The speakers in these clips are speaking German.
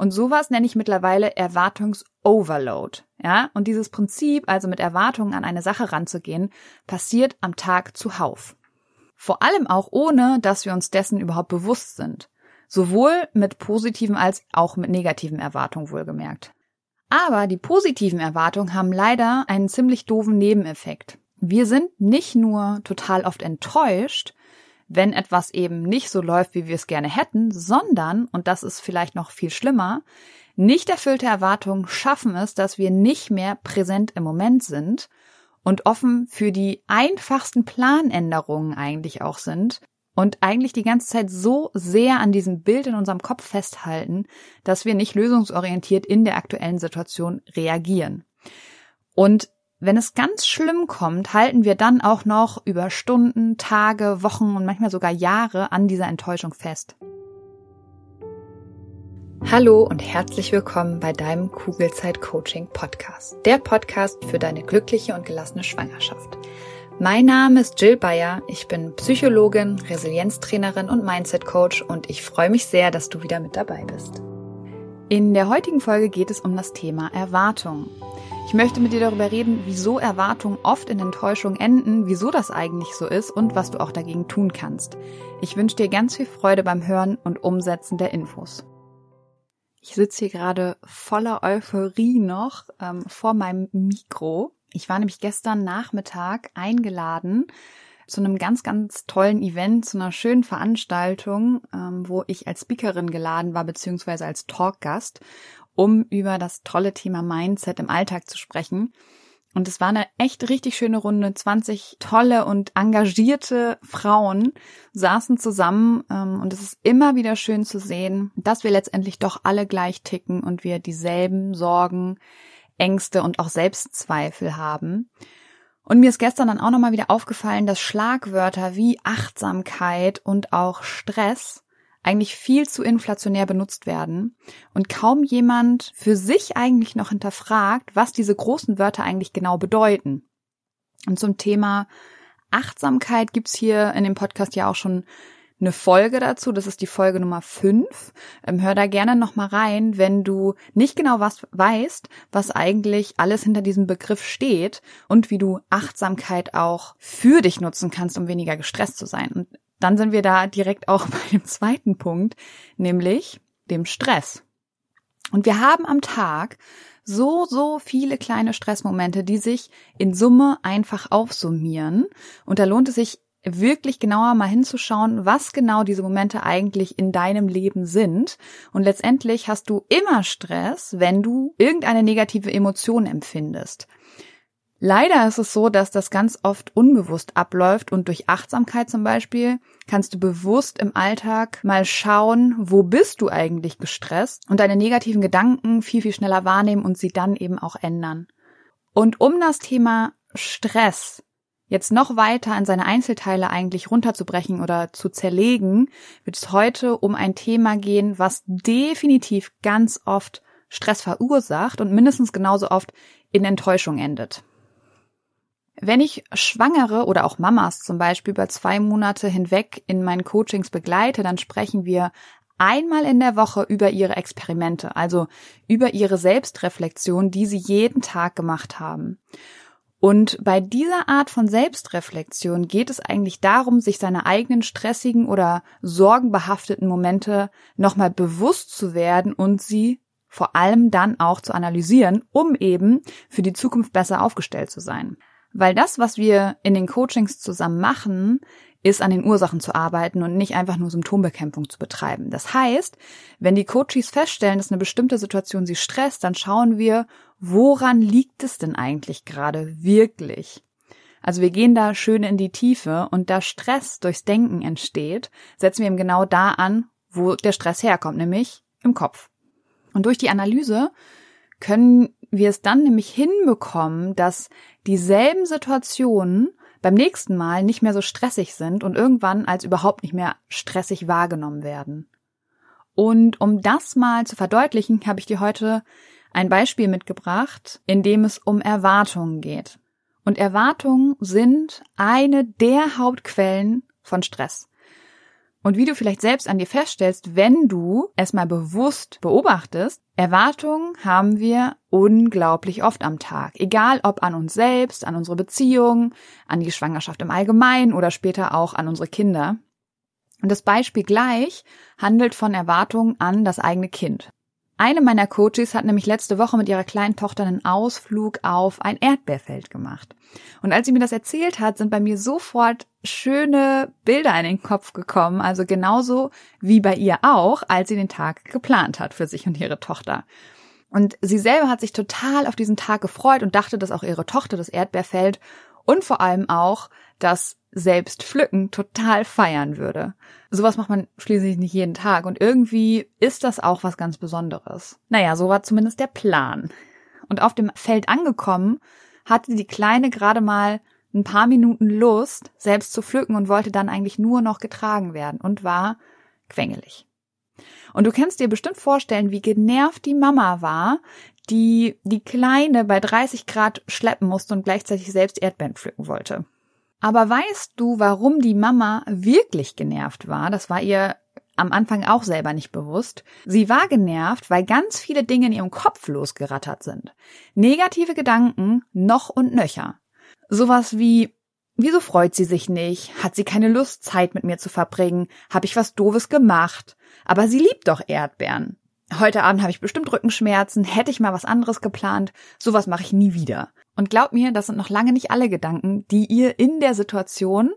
Und sowas nenne ich mittlerweile Erwartungsoverload. Ja, und dieses Prinzip, also mit Erwartungen an eine Sache ranzugehen, passiert am Tag zuhauf. Vor allem auch ohne, dass wir uns dessen überhaupt bewusst sind. Sowohl mit positiven als auch mit negativen Erwartungen wohlgemerkt. Aber die positiven Erwartungen haben leider einen ziemlich doofen Nebeneffekt. Wir sind nicht nur total oft enttäuscht, wenn etwas eben nicht so läuft, wie wir es gerne hätten, sondern, und das ist vielleicht noch viel schlimmer, nicht erfüllte Erwartungen schaffen es, dass wir nicht mehr präsent im Moment sind und offen für die einfachsten Planänderungen eigentlich auch sind und eigentlich die ganze Zeit so sehr an diesem Bild in unserem Kopf festhalten, dass wir nicht lösungsorientiert in der aktuellen Situation reagieren. Und wenn es ganz schlimm kommt, halten wir dann auch noch über Stunden, Tage, Wochen und manchmal sogar Jahre an dieser Enttäuschung fest. Hallo und herzlich willkommen bei deinem Kugelzeit Coaching Podcast. Der Podcast für deine glückliche und gelassene Schwangerschaft. Mein Name ist Jill Bayer. Ich bin Psychologin, Resilienztrainerin und Mindset Coach und ich freue mich sehr, dass du wieder mit dabei bist. In der heutigen Folge geht es um das Thema Erwartung. Ich möchte mit dir darüber reden, wieso Erwartungen oft in Enttäuschung enden, wieso das eigentlich so ist und was du auch dagegen tun kannst. Ich wünsche dir ganz viel Freude beim Hören und Umsetzen der Infos. Ich sitze hier gerade voller Euphorie noch ähm, vor meinem Mikro. Ich war nämlich gestern Nachmittag eingeladen zu einem ganz, ganz tollen Event, zu einer schönen Veranstaltung, ähm, wo ich als Speakerin geladen war, beziehungsweise als Talkgast um über das tolle Thema Mindset im Alltag zu sprechen. Und es war eine echt richtig schöne Runde. 20 tolle und engagierte Frauen saßen zusammen. Ähm, und es ist immer wieder schön zu sehen, dass wir letztendlich doch alle gleich ticken und wir dieselben Sorgen, Ängste und auch Selbstzweifel haben. Und mir ist gestern dann auch nochmal wieder aufgefallen, dass Schlagwörter wie Achtsamkeit und auch Stress eigentlich viel zu inflationär benutzt werden und kaum jemand für sich eigentlich noch hinterfragt, was diese großen Wörter eigentlich genau bedeuten. Und zum Thema Achtsamkeit gibt's hier in dem Podcast ja auch schon eine Folge dazu. Das ist die Folge Nummer 5. Ähm, hör da gerne nochmal rein, wenn du nicht genau was weißt, was eigentlich alles hinter diesem Begriff steht und wie du Achtsamkeit auch für dich nutzen kannst, um weniger gestresst zu sein. Und dann sind wir da direkt auch bei dem zweiten Punkt, nämlich dem Stress. Und wir haben am Tag so, so viele kleine Stressmomente, die sich in Summe einfach aufsummieren. Und da lohnt es sich wirklich genauer mal hinzuschauen, was genau diese Momente eigentlich in deinem Leben sind. Und letztendlich hast du immer Stress, wenn du irgendeine negative Emotion empfindest. Leider ist es so, dass das ganz oft unbewusst abläuft und durch Achtsamkeit zum Beispiel kannst du bewusst im Alltag mal schauen, wo bist du eigentlich gestresst und deine negativen Gedanken viel, viel schneller wahrnehmen und sie dann eben auch ändern. Und um das Thema Stress jetzt noch weiter in seine Einzelteile eigentlich runterzubrechen oder zu zerlegen, wird es heute um ein Thema gehen, was definitiv ganz oft Stress verursacht und mindestens genauso oft in Enttäuschung endet. Wenn ich Schwangere oder auch Mamas zum Beispiel über zwei Monate hinweg in meinen Coachings begleite, dann sprechen wir einmal in der Woche über ihre Experimente, also über ihre Selbstreflexion, die sie jeden Tag gemacht haben. Und bei dieser Art von Selbstreflexion geht es eigentlich darum, sich seine eigenen stressigen oder sorgenbehafteten Momente nochmal bewusst zu werden und sie vor allem dann auch zu analysieren, um eben für die Zukunft besser aufgestellt zu sein. Weil das, was wir in den Coachings zusammen machen, ist an den Ursachen zu arbeiten und nicht einfach nur Symptombekämpfung zu betreiben. Das heißt, wenn die Coaches feststellen, dass eine bestimmte Situation sie stresst, dann schauen wir, woran liegt es denn eigentlich gerade wirklich? Also wir gehen da schön in die Tiefe und da Stress durchs Denken entsteht, setzen wir eben genau da an, wo der Stress herkommt, nämlich im Kopf. Und durch die Analyse können wir es dann nämlich hinbekommen, dass dieselben Situationen beim nächsten Mal nicht mehr so stressig sind und irgendwann als überhaupt nicht mehr stressig wahrgenommen werden. Und um das mal zu verdeutlichen, habe ich dir heute ein Beispiel mitgebracht, in dem es um Erwartungen geht. Und Erwartungen sind eine der Hauptquellen von Stress. Und wie du vielleicht selbst an dir feststellst, wenn du es mal bewusst beobachtest, Erwartungen haben wir unglaublich oft am Tag. Egal ob an uns selbst, an unsere Beziehungen, an die Schwangerschaft im Allgemeinen oder später auch an unsere Kinder. Und das Beispiel gleich handelt von Erwartungen an das eigene Kind. Eine meiner Coaches hat nämlich letzte Woche mit ihrer kleinen Tochter einen Ausflug auf ein Erdbeerfeld gemacht. Und als sie mir das erzählt hat, sind bei mir sofort schöne Bilder in den Kopf gekommen, also genauso wie bei ihr auch, als sie den Tag geplant hat für sich und ihre Tochter. Und sie selber hat sich total auf diesen Tag gefreut und dachte, dass auch ihre Tochter das Erdbeerfeld und vor allem auch das selbst pflücken total feiern würde. Sowas macht man schließlich nicht jeden Tag und irgendwie ist das auch was ganz Besonderes. Naja, so war zumindest der Plan. Und auf dem Feld angekommen, hatte die Kleine gerade mal ein paar Minuten Lust, selbst zu pflücken und wollte dann eigentlich nur noch getragen werden und war quengelig. Und du kannst dir bestimmt vorstellen, wie genervt die Mama war, die die Kleine bei 30 Grad schleppen musste und gleichzeitig selbst Erdbeeren pflücken wollte. Aber weißt du, warum die Mama wirklich genervt war? Das war ihr am Anfang auch selber nicht bewusst. Sie war genervt, weil ganz viele Dinge in ihrem Kopf losgerattert sind. Negative Gedanken noch und nöcher. Sowas wie, wieso freut sie sich nicht? Hat sie keine Lust, Zeit mit mir zu verbringen? Hab ich was Doofes gemacht? Aber sie liebt doch Erdbeeren. Heute Abend habe ich bestimmt Rückenschmerzen, hätte ich mal was anderes geplant, sowas mache ich nie wieder. Und glaub mir, das sind noch lange nicht alle Gedanken, die ihr in der Situation,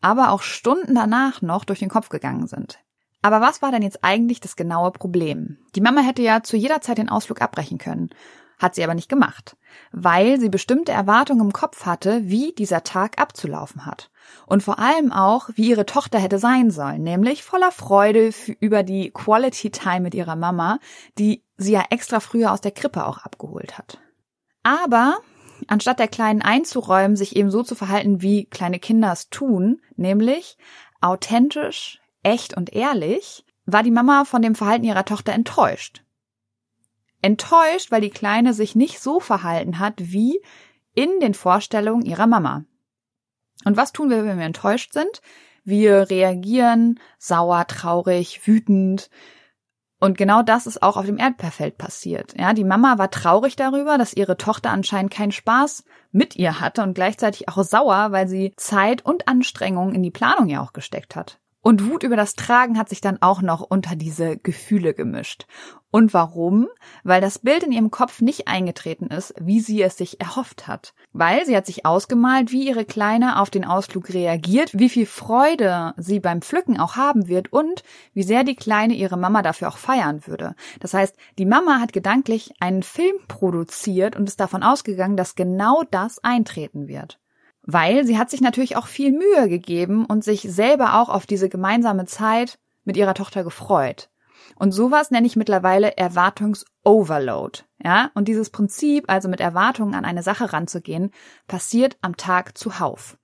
aber auch Stunden danach noch durch den Kopf gegangen sind. Aber was war denn jetzt eigentlich das genaue Problem? Die Mama hätte ja zu jeder Zeit den Ausflug abbrechen können, hat sie aber nicht gemacht, weil sie bestimmte Erwartungen im Kopf hatte, wie dieser Tag abzulaufen hat. Und vor allem auch, wie ihre Tochter hätte sein sollen, nämlich voller Freude über die Quality Time mit ihrer Mama, die sie ja extra früher aus der Krippe auch abgeholt hat. Aber anstatt der Kleinen einzuräumen, sich eben so zu verhalten, wie kleine Kinder es tun, nämlich authentisch, echt und ehrlich, war die Mama von dem Verhalten ihrer Tochter enttäuscht. Enttäuscht, weil die Kleine sich nicht so verhalten hat wie in den Vorstellungen ihrer Mama. Und was tun wir, wenn wir enttäuscht sind? Wir reagieren sauer, traurig, wütend, und genau das ist auch auf dem Erdbeerfeld passiert. Ja, die Mama war traurig darüber, dass ihre Tochter anscheinend keinen Spaß mit ihr hatte und gleichzeitig auch sauer, weil sie Zeit und Anstrengung in die Planung ja auch gesteckt hat. Und Wut über das Tragen hat sich dann auch noch unter diese Gefühle gemischt. Und warum? Weil das Bild in ihrem Kopf nicht eingetreten ist, wie sie es sich erhofft hat. Weil sie hat sich ausgemalt, wie ihre Kleine auf den Ausflug reagiert, wie viel Freude sie beim Pflücken auch haben wird und wie sehr die Kleine ihre Mama dafür auch feiern würde. Das heißt, die Mama hat gedanklich einen Film produziert und ist davon ausgegangen, dass genau das eintreten wird weil sie hat sich natürlich auch viel Mühe gegeben und sich selber auch auf diese gemeinsame Zeit mit ihrer Tochter gefreut. Und sowas nenne ich mittlerweile Erwartungsoverload. Ja, und dieses Prinzip, also mit Erwartungen an eine Sache ranzugehen, passiert am Tag zuhauf.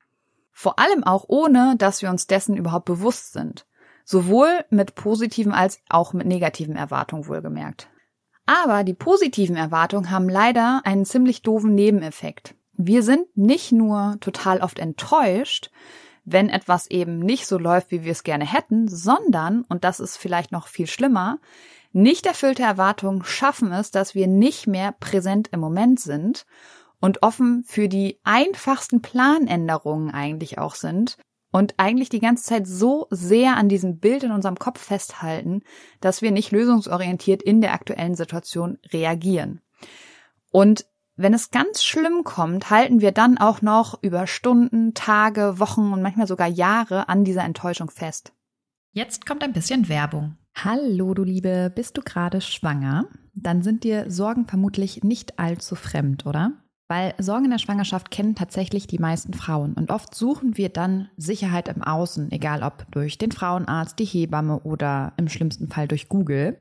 Vor allem auch ohne, dass wir uns dessen überhaupt bewusst sind. Sowohl mit positiven als auch mit negativen Erwartungen wohlgemerkt. Aber die positiven Erwartungen haben leider einen ziemlich doofen Nebeneffekt. Wir sind nicht nur total oft enttäuscht, wenn etwas eben nicht so läuft, wie wir es gerne hätten, sondern, und das ist vielleicht noch viel schlimmer, nicht erfüllte Erwartungen schaffen es, dass wir nicht mehr präsent im Moment sind und offen für die einfachsten Planänderungen eigentlich auch sind und eigentlich die ganze Zeit so sehr an diesem Bild in unserem Kopf festhalten, dass wir nicht lösungsorientiert in der aktuellen Situation reagieren. Und wenn es ganz schlimm kommt, halten wir dann auch noch über Stunden, Tage, Wochen und manchmal sogar Jahre an dieser Enttäuschung fest. Jetzt kommt ein bisschen Werbung. Hallo, du Liebe, bist du gerade schwanger? Dann sind dir Sorgen vermutlich nicht allzu fremd, oder? Weil Sorgen in der Schwangerschaft kennen tatsächlich die meisten Frauen und oft suchen wir dann Sicherheit im Außen, egal ob durch den Frauenarzt, die Hebamme oder im schlimmsten Fall durch Google.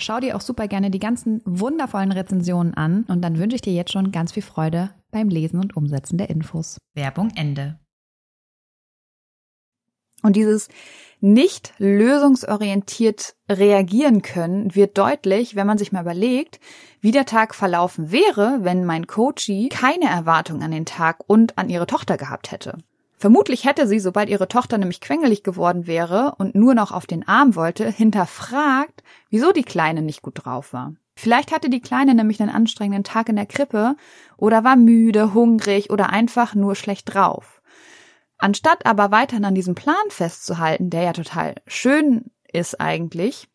Schau dir auch super gerne die ganzen wundervollen Rezensionen an und dann wünsche ich dir jetzt schon ganz viel Freude beim Lesen und Umsetzen der Infos. Werbung Ende. Und dieses nicht lösungsorientiert reagieren können wird deutlich, wenn man sich mal überlegt, wie der Tag verlaufen wäre, wenn mein Coachie keine Erwartung an den Tag und an ihre Tochter gehabt hätte. Vermutlich hätte sie, sobald ihre Tochter nämlich quengelig geworden wäre und nur noch auf den Arm wollte, hinterfragt, wieso die Kleine nicht gut drauf war. Vielleicht hatte die Kleine nämlich einen anstrengenden Tag in der Krippe oder war müde, hungrig oder einfach nur schlecht drauf. Anstatt aber weiterhin an diesem Plan festzuhalten, der ja total schön ist eigentlich,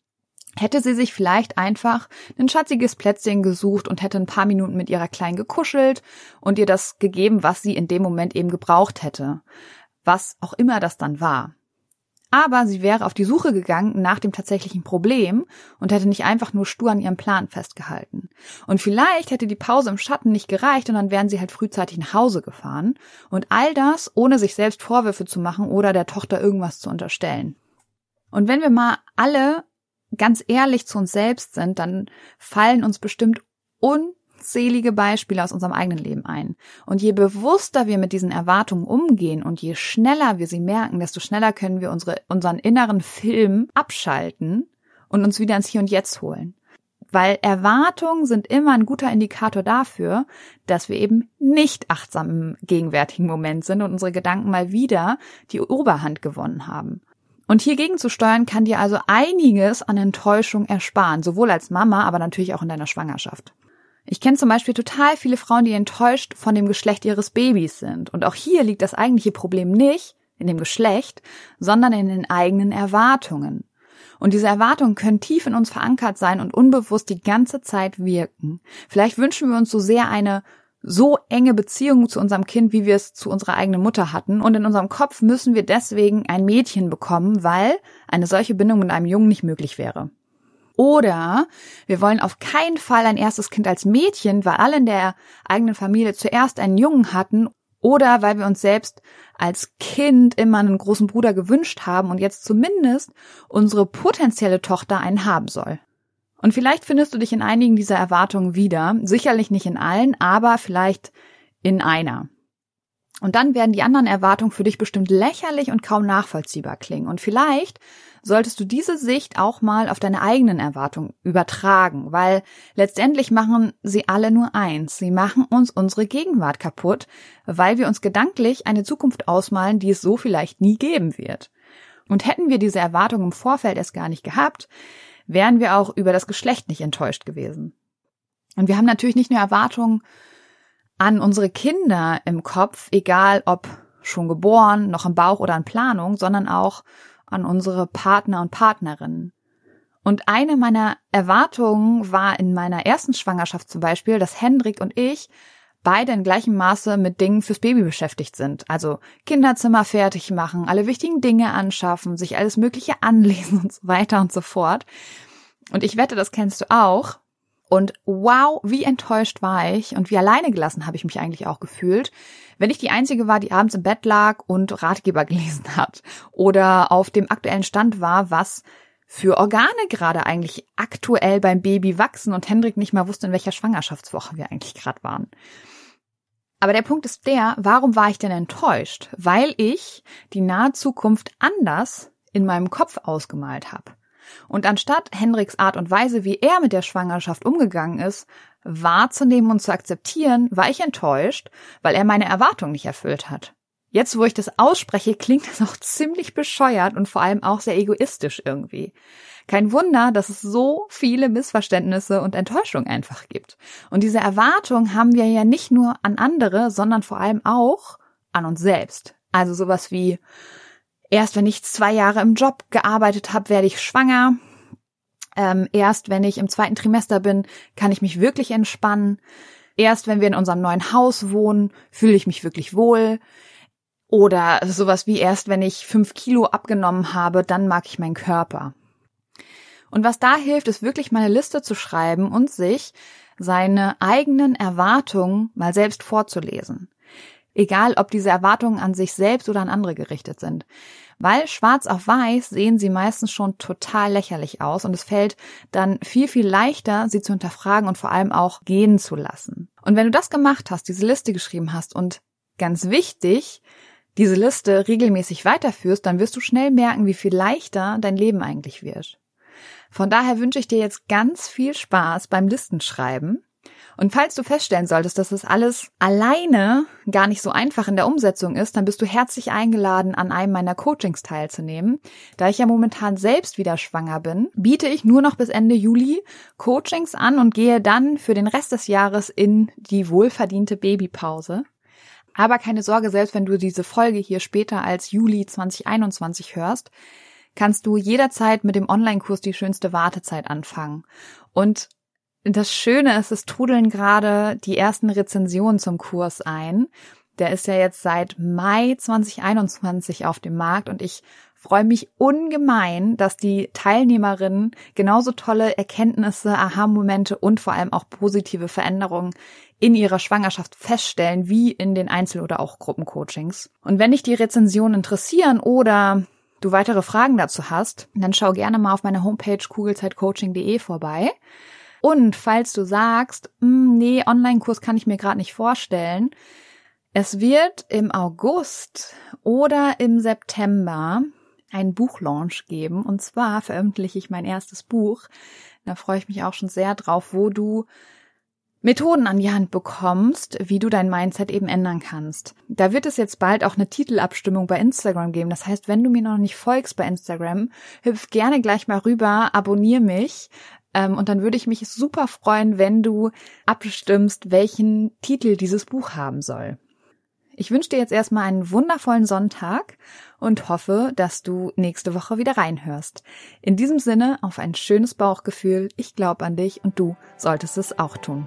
hätte sie sich vielleicht einfach ein schatziges Plätzchen gesucht und hätte ein paar Minuten mit ihrer Kleinen gekuschelt und ihr das gegeben, was sie in dem Moment eben gebraucht hätte. Was auch immer das dann war. Aber sie wäre auf die Suche gegangen nach dem tatsächlichen Problem und hätte nicht einfach nur stur an ihrem Plan festgehalten. Und vielleicht hätte die Pause im Schatten nicht gereicht und dann wären sie halt frühzeitig nach Hause gefahren. Und all das, ohne sich selbst Vorwürfe zu machen oder der Tochter irgendwas zu unterstellen. Und wenn wir mal alle ganz ehrlich zu uns selbst sind, dann fallen uns bestimmt unzählige Beispiele aus unserem eigenen Leben ein. Und je bewusster wir mit diesen Erwartungen umgehen und je schneller wir sie merken, desto schneller können wir unsere, unseren inneren Film abschalten und uns wieder ins Hier und Jetzt holen. Weil Erwartungen sind immer ein guter Indikator dafür, dass wir eben nicht achtsam im gegenwärtigen Moment sind und unsere Gedanken mal wieder die Oberhand gewonnen haben. Und hier gegenzusteuern kann dir also einiges an Enttäuschung ersparen, sowohl als Mama, aber natürlich auch in deiner Schwangerschaft. Ich kenne zum Beispiel total viele Frauen, die enttäuscht von dem Geschlecht ihres Babys sind. Und auch hier liegt das eigentliche Problem nicht in dem Geschlecht, sondern in den eigenen Erwartungen. Und diese Erwartungen können tief in uns verankert sein und unbewusst die ganze Zeit wirken. Vielleicht wünschen wir uns so sehr eine so enge Beziehung zu unserem Kind, wie wir es zu unserer eigenen Mutter hatten. Und in unserem Kopf müssen wir deswegen ein Mädchen bekommen, weil eine solche Bindung mit einem Jungen nicht möglich wäre. Oder wir wollen auf keinen Fall ein erstes Kind als Mädchen, weil alle in der eigenen Familie zuerst einen Jungen hatten. Oder weil wir uns selbst als Kind immer einen großen Bruder gewünscht haben und jetzt zumindest unsere potenzielle Tochter einen haben soll. Und vielleicht findest du dich in einigen dieser Erwartungen wieder. Sicherlich nicht in allen, aber vielleicht in einer. Und dann werden die anderen Erwartungen für dich bestimmt lächerlich und kaum nachvollziehbar klingen. Und vielleicht solltest du diese Sicht auch mal auf deine eigenen Erwartungen übertragen, weil letztendlich machen sie alle nur eins. Sie machen uns unsere Gegenwart kaputt, weil wir uns gedanklich eine Zukunft ausmalen, die es so vielleicht nie geben wird. Und hätten wir diese Erwartungen im Vorfeld erst gar nicht gehabt, wären wir auch über das Geschlecht nicht enttäuscht gewesen. Und wir haben natürlich nicht nur Erwartungen an unsere Kinder im Kopf, egal ob schon geboren, noch im Bauch oder in Planung, sondern auch an unsere Partner und Partnerinnen. Und eine meiner Erwartungen war in meiner ersten Schwangerschaft zum Beispiel, dass Hendrik und ich beide in gleichem Maße mit Dingen fürs Baby beschäftigt sind. Also Kinderzimmer fertig machen, alle wichtigen Dinge anschaffen, sich alles Mögliche anlesen und so weiter und so fort. Und ich wette, das kennst du auch. Und wow, wie enttäuscht war ich und wie alleine gelassen habe ich mich eigentlich auch gefühlt, wenn ich die Einzige war, die abends im Bett lag und Ratgeber gelesen hat oder auf dem aktuellen Stand war, was für Organe gerade eigentlich aktuell beim Baby wachsen und Hendrik nicht mal wusste, in welcher Schwangerschaftswoche wir eigentlich gerade waren. Aber der Punkt ist der, warum war ich denn enttäuscht? Weil ich die nahe Zukunft anders in meinem Kopf ausgemalt habe. Und anstatt Hendriks Art und Weise, wie er mit der Schwangerschaft umgegangen ist, wahrzunehmen und zu akzeptieren, war ich enttäuscht, weil er meine Erwartungen nicht erfüllt hat. Jetzt, wo ich das ausspreche, klingt das auch ziemlich bescheuert und vor allem auch sehr egoistisch irgendwie. Kein Wunder, dass es so viele Missverständnisse und Enttäuschungen einfach gibt. Und diese Erwartungen haben wir ja nicht nur an andere, sondern vor allem auch an uns selbst. Also sowas wie, erst wenn ich zwei Jahre im Job gearbeitet habe, werde ich schwanger. Ähm, erst wenn ich im zweiten Trimester bin, kann ich mich wirklich entspannen. Erst wenn wir in unserem neuen Haus wohnen, fühle ich mich wirklich wohl. Oder sowas wie erst wenn ich fünf Kilo abgenommen habe, dann mag ich meinen Körper. Und was da hilft, ist wirklich mal eine Liste zu schreiben und sich seine eigenen Erwartungen mal selbst vorzulesen. Egal, ob diese Erwartungen an sich selbst oder an andere gerichtet sind. Weil schwarz auf weiß sehen sie meistens schon total lächerlich aus und es fällt dann viel, viel leichter, sie zu hinterfragen und vor allem auch gehen zu lassen. Und wenn du das gemacht hast, diese Liste geschrieben hast und ganz wichtig, diese Liste regelmäßig weiterführst, dann wirst du schnell merken, wie viel leichter dein Leben eigentlich wird. Von daher wünsche ich dir jetzt ganz viel Spaß beim Listenschreiben und falls du feststellen solltest, dass das alles alleine gar nicht so einfach in der Umsetzung ist, dann bist du herzlich eingeladen, an einem meiner Coachings teilzunehmen. Da ich ja momentan selbst wieder schwanger bin, biete ich nur noch bis Ende Juli Coachings an und gehe dann für den Rest des Jahres in die wohlverdiente Babypause. Aber keine Sorge, selbst wenn du diese Folge hier später als Juli 2021 hörst, kannst du jederzeit mit dem Online-Kurs die schönste Wartezeit anfangen. Und das Schöne ist, es trudeln gerade die ersten Rezensionen zum Kurs ein. Der ist ja jetzt seit Mai 2021 auf dem Markt und ich freue mich ungemein, dass die Teilnehmerinnen genauso tolle Erkenntnisse, Aha-Momente und vor allem auch positive Veränderungen in ihrer Schwangerschaft feststellen, wie in den Einzel- oder auch Gruppencoachings. Und wenn dich die Rezensionen interessieren oder du weitere Fragen dazu hast, dann schau gerne mal auf meiner Homepage kugelzeitcoaching.de vorbei. Und falls du sagst, hm, nee, Online-Kurs kann ich mir gerade nicht vorstellen, es wird im August oder im September einen Buchlaunch geben. Und zwar veröffentliche ich mein erstes Buch. Da freue ich mich auch schon sehr drauf, wo du Methoden an die Hand bekommst, wie du dein Mindset eben ändern kannst. Da wird es jetzt bald auch eine Titelabstimmung bei Instagram geben. Das heißt, wenn du mir noch nicht folgst bei Instagram, hüpf gerne gleich mal rüber, abonnier mich. Ähm, und dann würde ich mich super freuen, wenn du abstimmst, welchen Titel dieses Buch haben soll. Ich wünsche dir jetzt erstmal einen wundervollen Sonntag und hoffe, dass du nächste Woche wieder reinhörst. In diesem Sinne auf ein schönes Bauchgefühl. Ich glaube an dich und du solltest es auch tun.